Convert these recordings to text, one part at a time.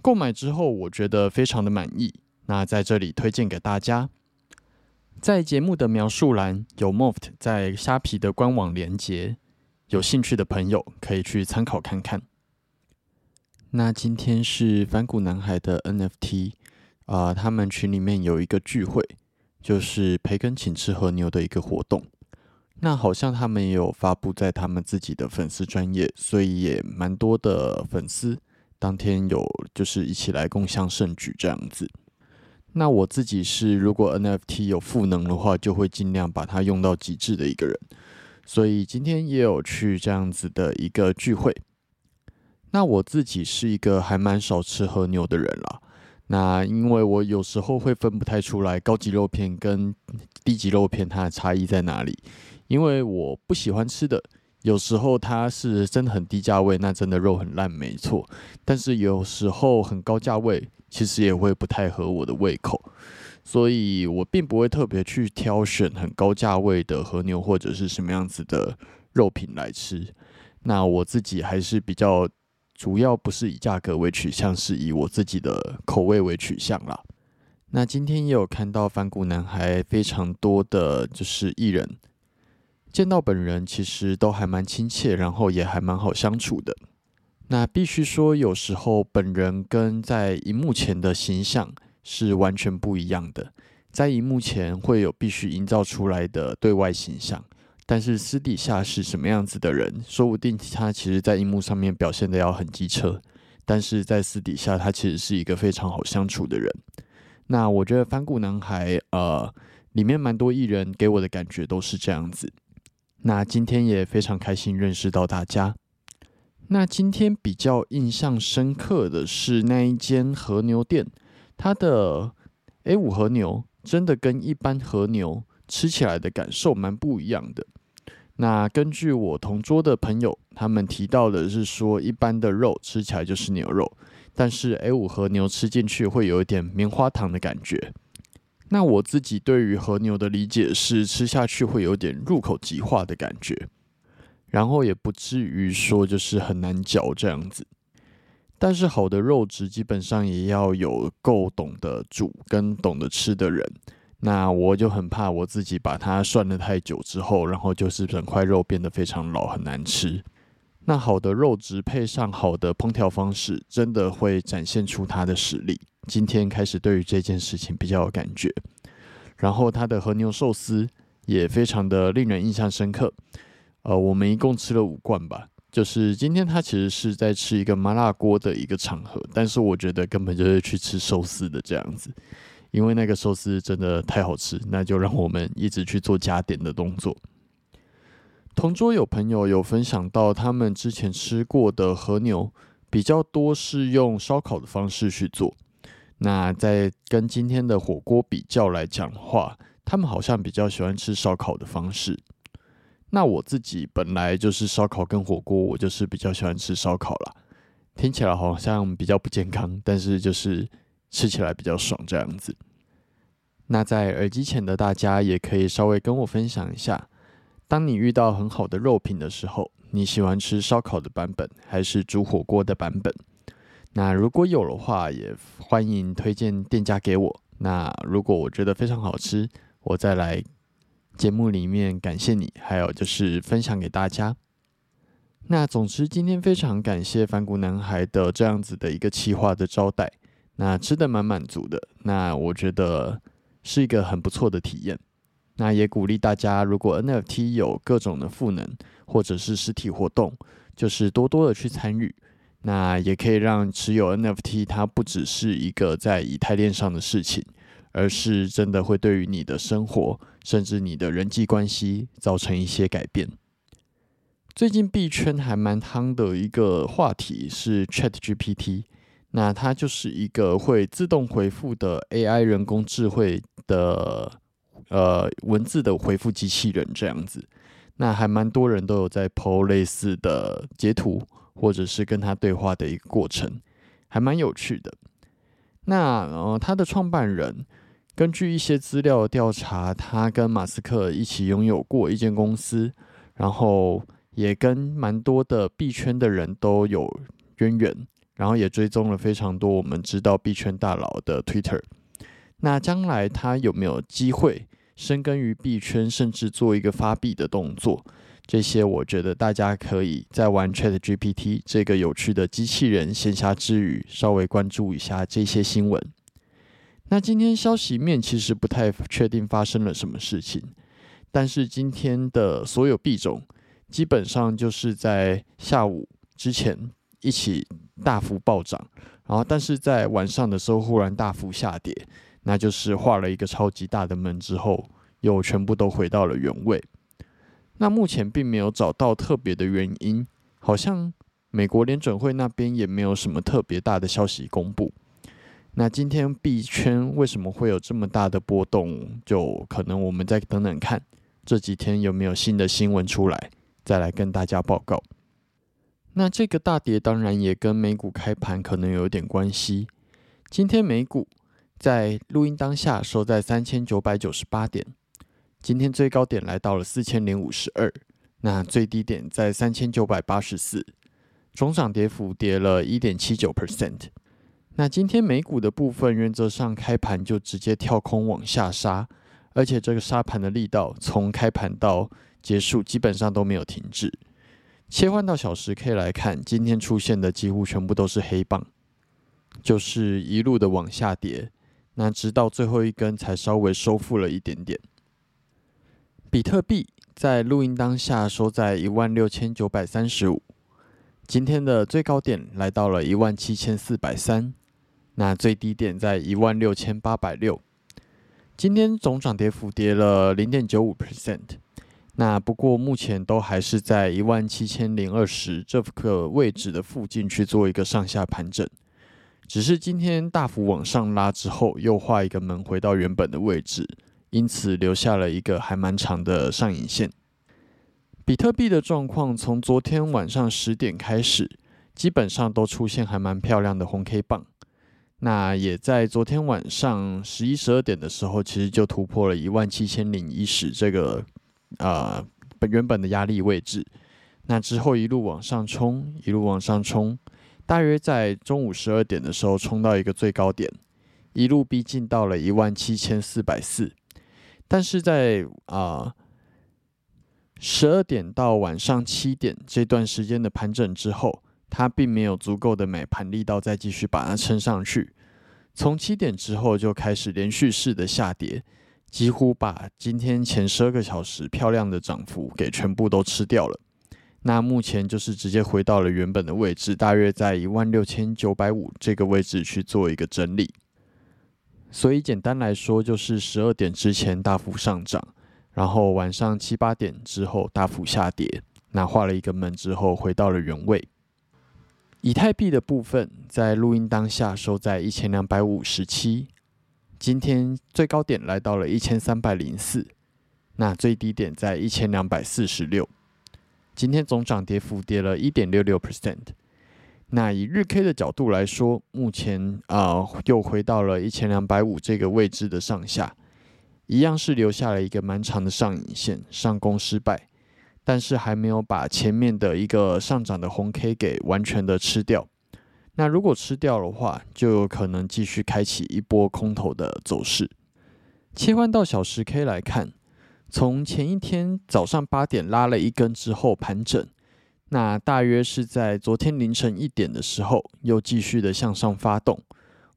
购买之后，我觉得非常的满意。那在这里推荐给大家，在节目的描述栏有 Moft 在虾皮的官网连接，有兴趣的朋友可以去参考看看。那今天是反骨男孩的 NFT 啊，他们群里面有一个聚会，就是培根请吃和牛的一个活动。那好像他们也有发布在他们自己的粉丝专业，所以也蛮多的粉丝。当天有就是一起来共襄盛举这样子。那我自己是如果 NFT 有赋能的话，就会尽量把它用到极致的一个人。所以今天也有去这样子的一个聚会。那我自己是一个还蛮少吃和牛的人啦。那因为我有时候会分不太出来高级肉片跟低级肉片它的差异在哪里，因为我不喜欢吃的。有时候它是真的很低价位，那真的肉很烂，没错。但是有时候很高价位，其实也会不太合我的胃口，所以我并不会特别去挑选很高价位的和牛或者是什么样子的肉品来吃。那我自己还是比较主要不是以价格为取向，是以我自己的口味为取向啦。那今天也有看到反骨男孩非常多的就是艺人。见到本人其实都还蛮亲切，然后也还蛮好相处的。那必须说，有时候本人跟在荧幕前的形象是完全不一样的。在荧幕前会有必须营造出来的对外形象，但是私底下是什么样子的人，说不定他其实在荧幕上面表现的要很机车，但是在私底下他其实是一个非常好相处的人。那我觉得翻谷男孩呃里面蛮多艺人给我的感觉都是这样子。那今天也非常开心认识到大家。那今天比较印象深刻的是那一间和牛店，它的 A 五和牛真的跟一般和牛吃起来的感受蛮不一样的。那根据我同桌的朋友他们提到的是说，一般的肉吃起来就是牛肉，但是 A 五和牛吃进去会有一点棉花糖的感觉。那我自己对于和牛的理解是，吃下去会有点入口即化的感觉，然后也不至于说就是很难嚼这样子。但是好的肉质基本上也要有够懂得煮跟懂得吃的人。那我就很怕我自己把它涮了太久之后，然后就是整块肉变得非常老，很难吃。那好的肉质配上好的烹调方式，真的会展现出它的实力。今天开始对于这件事情比较有感觉，然后他的和牛寿司也非常的令人印象深刻。呃，我们一共吃了五罐吧，就是今天他其实是在吃一个麻辣锅的一个场合，但是我觉得根本就是去吃寿司的这样子，因为那个寿司真的太好吃，那就让我们一直去做加点的动作。同桌有朋友有分享到，他们之前吃过的和牛比较多是用烧烤的方式去做。那在跟今天的火锅比较来讲话，他们好像比较喜欢吃烧烤的方式。那我自己本来就是烧烤跟火锅，我就是比较喜欢吃烧烤啦。听起来好像比较不健康，但是就是吃起来比较爽这样子。那在耳机前的大家也可以稍微跟我分享一下，当你遇到很好的肉品的时候，你喜欢吃烧烤的版本还是煮火锅的版本？那如果有的话，也欢迎推荐店家给我。那如果我觉得非常好吃，我再来节目里面感谢你，还有就是分享给大家。那总之，今天非常感谢反骨男孩的这样子的一个企划的招待，那吃的蛮满足的。那我觉得是一个很不错的体验。那也鼓励大家，如果 NFT 有各种的赋能或者是实体活动，就是多多的去参与。那也可以让持有 NFT 它不只是一个在以太链上的事情，而是真的会对于你的生活甚至你的人际关系造成一些改变。最近币圈还蛮夯的一个话题是 ChatGPT，那它就是一个会自动回复的 AI 人工智慧的呃文字的回复机器人这样子。那还蛮多人都有在 PO 类似的截图。或者是跟他对话的一个过程，还蛮有趣的。那呃，他的创办人根据一些资料调查，他跟马斯克一起拥有过一间公司，然后也跟蛮多的币圈的人都有渊源，然后也追踪了非常多我们知道币圈大佬的 Twitter。那将来他有没有机会深耕于币圈，甚至做一个发币的动作？这些我觉得大家可以在玩 Chat GPT 这个有趣的机器人闲暇之余，稍微关注一下这些新闻。那今天消息面其实不太确定发生了什么事情，但是今天的所有币种基本上就是在下午之前一起大幅暴涨，然后但是在晚上的时候忽然大幅下跌，那就是画了一个超级大的门之后，又全部都回到了原位。那目前并没有找到特别的原因，好像美国联准会那边也没有什么特别大的消息公布。那今天币圈为什么会有这么大的波动？就可能我们再等等看，这几天有没有新的新闻出来，再来跟大家报告。那这个大跌当然也跟美股开盘可能有点关系。今天美股在录音当下收在三千九百九十八点。今天最高点来到了四千零五十二，那最低点在三千九百八十四，总涨跌幅跌了一点七九 percent。那今天美股的部分，原则上开盘就直接跳空往下杀，而且这个杀盘的力道从开盘到结束基本上都没有停止。切换到小时 K 来看，今天出现的几乎全部都是黑棒，就是一路的往下跌，那直到最后一根才稍微收复了一点点。比特币在录音当下收在一万六千九百三十五，今天的最高点来到了一万七千四百三，那最低点在一万六千八百六。今天总涨跌幅跌了零点九五 percent，那不过目前都还是在一万七千零二十这个位置的附近去做一个上下盘整，只是今天大幅往上拉之后，又画一个门回到原本的位置。因此留下了一个还蛮长的上影线。比特币的状况从昨天晚上十点开始，基本上都出现还蛮漂亮的红 K 棒。那也在昨天晚上十一十二点的时候，其实就突破了一万七千零一十这个呃原本的压力位置。那之后一路往上冲，一路往上冲，大约在中午十二点的时候冲到一个最高点，一路逼近到了一万七千四百四。但是在啊十二点到晚上七点这段时间的盘整之后，它并没有足够的买盘力道再继续把它撑上去。从七点之后就开始连续式的下跌，几乎把今天前十二个小时漂亮的涨幅给全部都吃掉了。那目前就是直接回到了原本的位置，大约在一万六千九百五这个位置去做一个整理。所以简单来说，就是十二点之前大幅上涨，然后晚上七八点之后大幅下跌。那画了一个门之后，回到了原位。以太币的部分在录音当下收在一千两百五十七，今天最高点来到了一千三百零四，那最低点在一千两百四十六。今天总涨跌幅跌了一点六六 percent。那以日 K 的角度来说，目前啊又回到了一千两百五这个位置的上下，一样是留下了一个蛮长的上影线，上攻失败，但是还没有把前面的一个上涨的红 K 给完全的吃掉。那如果吃掉的话，就有可能继续开启一波空头的走势。切换到小时 K 来看，从前一天早上八点拉了一根之后盘整，那大约是在昨天凌晨一点的时候，又继续的向上发动，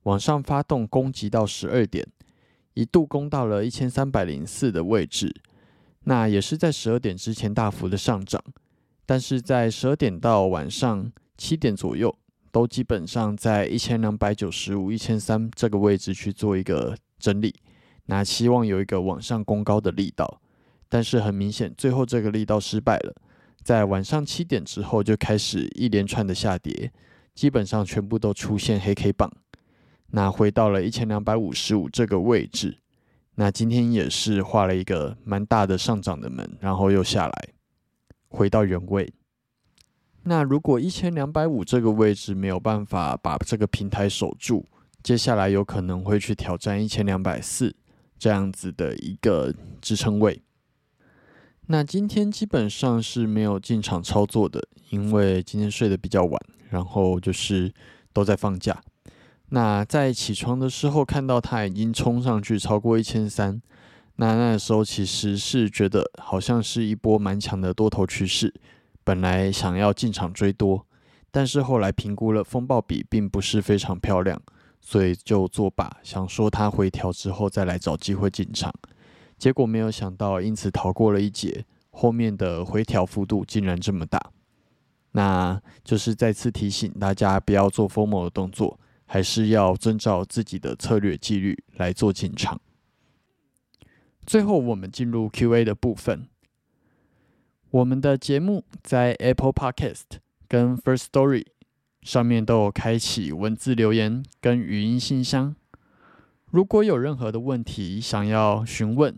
往上发动攻击到十二点，一度攻到了一千三百零四的位置，那也是在十二点之前大幅的上涨，但是在十二点到晚上七点左右，都基本上在一千两百九十五、一千三这个位置去做一个整理。那希望有一个往上攻高的力道，但是很明显，最后这个力道失败了。在晚上七点之后就开始一连串的下跌，基本上全部都出现黑 K 棒。那回到了一千两百五十五这个位置，那今天也是画了一个蛮大的上涨的门，然后又下来，回到原位。那如果一千两百五这个位置没有办法把这个平台守住，接下来有可能会去挑战一千两百四。这样子的一个支撑位，那今天基本上是没有进场操作的，因为今天睡得比较晚，然后就是都在放假。那在起床的时候看到它已经冲上去超过一千三，那那时候其实是觉得好像是一波蛮强的多头趋势，本来想要进场追多，但是后来评估了风暴比并不是非常漂亮。所以就作罢，想说它回调之后再来找机会进场，结果没有想到，因此逃过了一劫。后面的回调幅度竟然这么大，那就是再次提醒大家不要做疯魔的动作，还是要遵照自己的策略纪律来做进场。最后，我们进入 Q&A 的部分。我们的节目在 Apple Podcast 跟 First Story。上面都有开启文字留言跟语音信箱，如果有任何的问题想要询问、